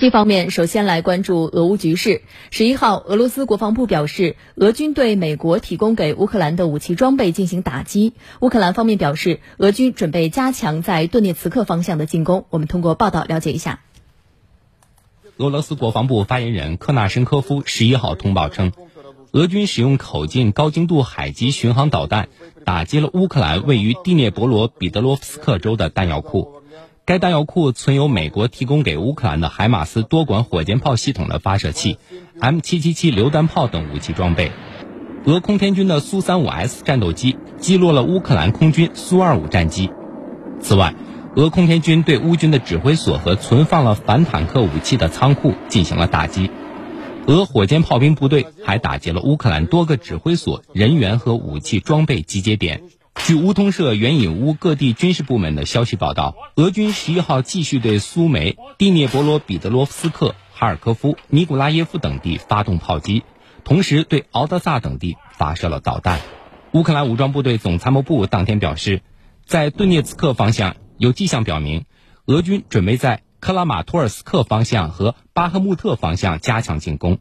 这方面，首先来关注俄乌局势。十一号，俄罗斯国防部表示，俄军对美国提供给乌克兰的武器装备进行打击。乌克兰方面表示，俄军准备加强在顿涅茨克方向的进攻。我们通过报道了解一下。俄罗斯国防部发言人科纳申科夫十一号通报称，俄军使用口径高精度海基巡航导弹打击了乌克兰位于第聂伯罗彼得罗夫斯克州的弹药库。该弹药库存有美国提供给乌克兰的海马斯多管火箭炮系统的发射器、M777 榴弹炮等武器装备。俄空天军的苏 -35S 战斗机击落了乌克兰空军苏 -25 战机。此外，俄空天军对乌军的指挥所和存放了反坦克武器的仓库进行了打击。俄火箭炮兵部队还打击了乌克兰多个指挥所、人员和武器装备集结点。据乌通社援引乌各地军事部门的消息报道，俄军十一号继续对苏梅、第聂伯罗彼得罗夫斯克、哈尔科夫、尼古拉耶夫等地发动炮击，同时对敖德萨等地发射了导弹。乌克兰武装部队总参谋部当天表示，在顿涅茨克方向有迹象表明，俄军准备在克拉马托尔斯克方向和巴赫穆特方向加强进攻。